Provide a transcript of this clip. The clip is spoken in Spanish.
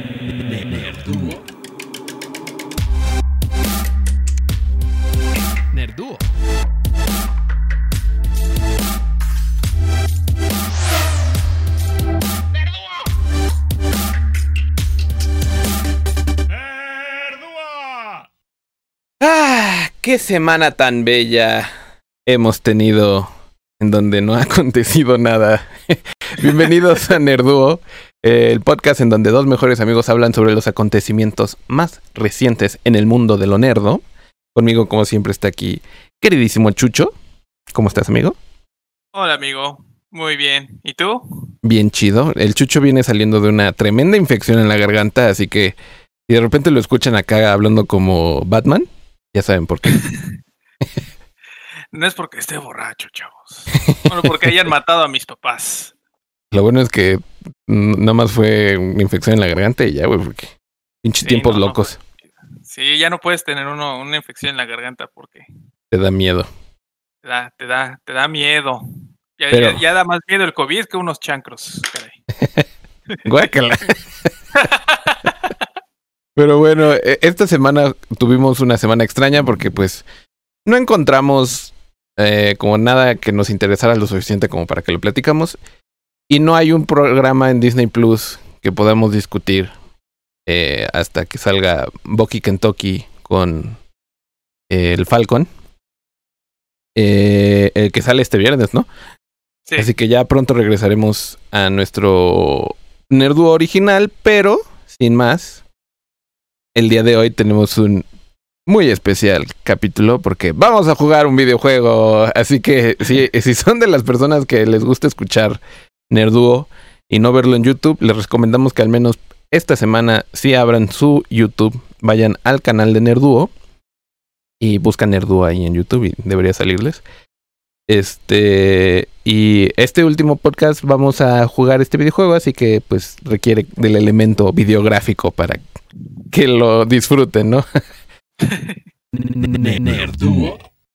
Nerduo. Nerduo. ¡Ah! ¡Qué semana tan bella hemos tenido en donde no ha acontecido nada! Bienvenidos a Nerduo, el podcast en donde dos mejores amigos hablan sobre los acontecimientos más recientes en el mundo de lo nerdo. Conmigo, como siempre, está aquí queridísimo Chucho. ¿Cómo estás, amigo? Hola amigo, muy bien. ¿Y tú? Bien chido. El Chucho viene saliendo de una tremenda infección en la garganta, así que si de repente lo escuchan acá hablando como Batman, ya saben por qué. No es porque esté borracho, chavos. Bueno, porque hayan matado a mis papás. Lo bueno es que nada más fue una infección en la garganta y ya, güey, porque pinches Sí, tiempos no, no. locos. Sí, ya no puedes tener uno, una infección en la garganta porque Te da miedo. te da, te da, te da miedo. Ya, Pero- ya- ya da más miedo el COVID que unos chancros. caray. Guácala. Pero bueno, e- esta semana tuvimos una semana extraña porque pues no encontramos eh, como nada que nos interesara lo suficiente como para que lo platicamos. Y no hay un programa en Disney Plus que podamos discutir eh, hasta que salga Bucky Kentucky con eh, el Falcon. Eh, el que sale este viernes, ¿no? Sí. Así que ya pronto regresaremos a nuestro Nerduo original, pero sin más, el día de hoy tenemos un muy especial capítulo porque vamos a jugar un videojuego. Así que si, si son de las personas que les gusta escuchar Nerduo y no verlo en YouTube, les recomendamos que al menos esta semana si abran su YouTube, vayan al canal de Nerduo y buscan Nerduo ahí en YouTube y debería salirles. Este, y este último podcast vamos a jugar este videojuego, así que pues requiere del elemento videográfico para que lo disfruten, ¿no? Nerduo.